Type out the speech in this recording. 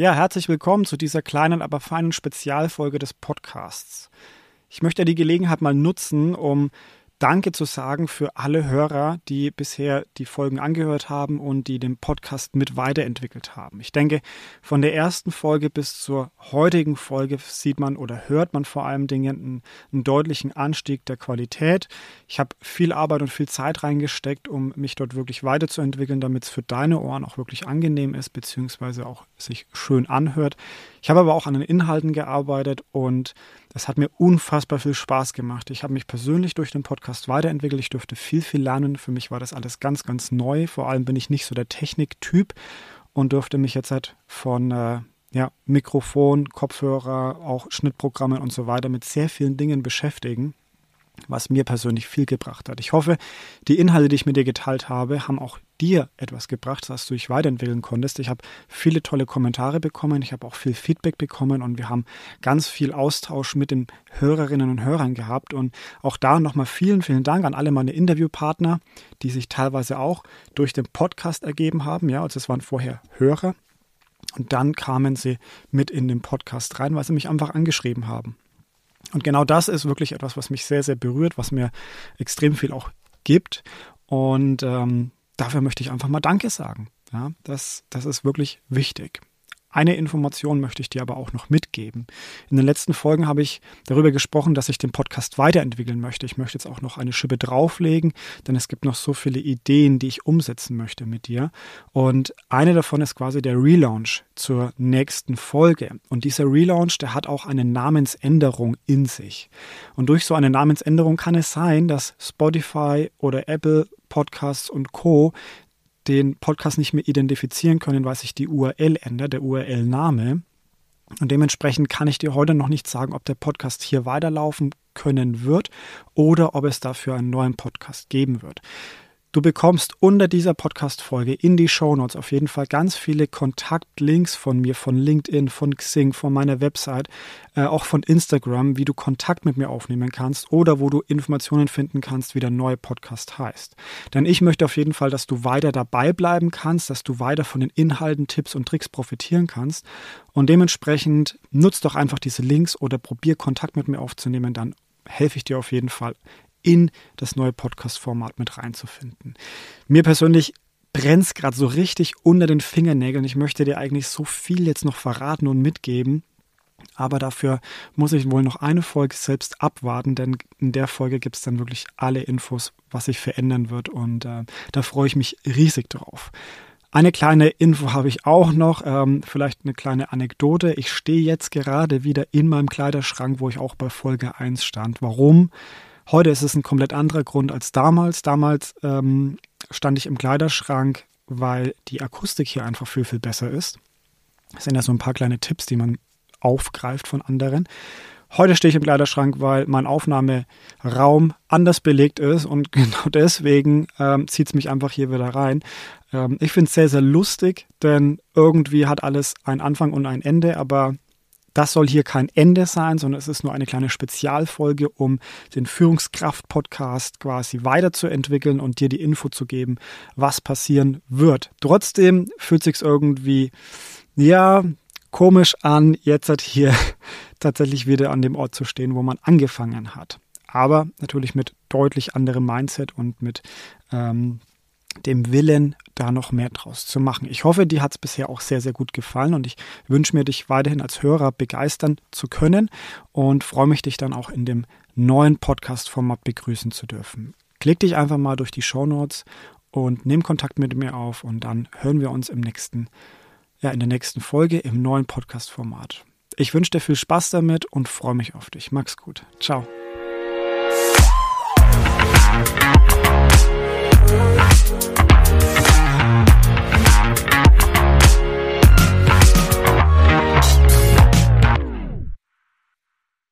Ja, herzlich willkommen zu dieser kleinen, aber feinen Spezialfolge des Podcasts. Ich möchte die Gelegenheit mal nutzen, um Danke zu sagen für alle Hörer, die bisher die Folgen angehört haben und die den Podcast mit weiterentwickelt haben. Ich denke, von der ersten Folge bis zur heutigen Folge sieht man oder hört man vor allem Dingen einen, einen deutlichen Anstieg der Qualität. Ich habe viel Arbeit und viel Zeit reingesteckt, um mich dort wirklich weiterzuentwickeln, damit es für deine Ohren auch wirklich angenehm ist, beziehungsweise auch sich schön anhört. Ich habe aber auch an den Inhalten gearbeitet und das hat mir unfassbar viel Spaß gemacht. Ich habe mich persönlich durch den Podcast weiterentwickelt. Ich durfte viel, viel lernen. Für mich war das alles ganz, ganz neu. Vor allem bin ich nicht so der Techniktyp und durfte mich jetzt halt von äh, ja, Mikrofon, Kopfhörer, auch Schnittprogrammen und so weiter mit sehr vielen Dingen beschäftigen was mir persönlich viel gebracht hat. Ich hoffe, die Inhalte, die ich mit dir geteilt habe, haben auch dir etwas gebracht, dass du dich weiterentwickeln konntest. Ich habe viele tolle Kommentare bekommen, ich habe auch viel Feedback bekommen und wir haben ganz viel Austausch mit den Hörerinnen und Hörern gehabt. Und auch da nochmal vielen, vielen Dank an alle meine Interviewpartner, die sich teilweise auch durch den Podcast ergeben haben. Ja, also es waren vorher Hörer. Und dann kamen sie mit in den Podcast rein, weil sie mich einfach angeschrieben haben. Und genau das ist wirklich etwas, was mich sehr, sehr berührt, was mir extrem viel auch gibt. Und ähm, dafür möchte ich einfach mal Danke sagen. Ja, das, das ist wirklich wichtig. Eine Information möchte ich dir aber auch noch mitgeben. In den letzten Folgen habe ich darüber gesprochen, dass ich den Podcast weiterentwickeln möchte. Ich möchte jetzt auch noch eine Schippe drauflegen, denn es gibt noch so viele Ideen, die ich umsetzen möchte mit dir. Und eine davon ist quasi der Relaunch zur nächsten Folge. Und dieser Relaunch, der hat auch eine Namensänderung in sich. Und durch so eine Namensänderung kann es sein, dass Spotify oder Apple Podcasts und Co den Podcast nicht mehr identifizieren können, weil sich die URL ändert, der URL-Name. Und dementsprechend kann ich dir heute noch nicht sagen, ob der Podcast hier weiterlaufen können wird oder ob es dafür einen neuen Podcast geben wird. Du bekommst unter dieser Podcast-Folge in die Show Notes auf jeden Fall ganz viele Kontaktlinks von mir, von LinkedIn, von Xing, von meiner Website, äh, auch von Instagram, wie du Kontakt mit mir aufnehmen kannst oder wo du Informationen finden kannst, wie der neue Podcast heißt. Denn ich möchte auf jeden Fall, dass du weiter dabei bleiben kannst, dass du weiter von den Inhalten, Tipps und Tricks profitieren kannst. Und dementsprechend nutzt doch einfach diese Links oder probier Kontakt mit mir aufzunehmen, dann helfe ich dir auf jeden Fall in das neue Podcast-Format mit reinzufinden. Mir persönlich brennt es gerade so richtig unter den Fingernägeln. Ich möchte dir eigentlich so viel jetzt noch verraten und mitgeben. Aber dafür muss ich wohl noch eine Folge selbst abwarten, denn in der Folge gibt es dann wirklich alle Infos, was sich verändern wird. Und äh, da freue ich mich riesig drauf. Eine kleine Info habe ich auch noch, ähm, vielleicht eine kleine Anekdote. Ich stehe jetzt gerade wieder in meinem Kleiderschrank, wo ich auch bei Folge 1 stand. Warum? Heute ist es ein komplett anderer Grund als damals. Damals ähm, stand ich im Kleiderschrank, weil die Akustik hier einfach viel, viel besser ist. Das sind ja so ein paar kleine Tipps, die man aufgreift von anderen. Heute stehe ich im Kleiderschrank, weil mein Aufnahmeraum anders belegt ist und genau deswegen ähm, zieht es mich einfach hier wieder rein. Ähm, ich finde es sehr, sehr lustig, denn irgendwie hat alles einen Anfang und ein Ende, aber das soll hier kein Ende sein, sondern es ist nur eine kleine Spezialfolge, um den Führungskraft-Podcast quasi weiterzuentwickeln und dir die Info zu geben, was passieren wird. Trotzdem fühlt sich irgendwie, ja, komisch an, jetzt hier tatsächlich wieder an dem Ort zu stehen, wo man angefangen hat. Aber natürlich mit deutlich anderem Mindset und mit ähm, dem Willen, da noch mehr draus zu machen. Ich hoffe, dir hat es bisher auch sehr, sehr gut gefallen und ich wünsche mir, dich weiterhin als Hörer begeistern zu können und freue mich, dich dann auch in dem neuen Podcast-Format begrüßen zu dürfen. Klick dich einfach mal durch die Show Notes und nimm Kontakt mit mir auf und dann hören wir uns im nächsten, ja, in der nächsten Folge im neuen Podcast-Format. Ich wünsche dir viel Spaß damit und freue mich auf dich. Mach's gut. Ciao.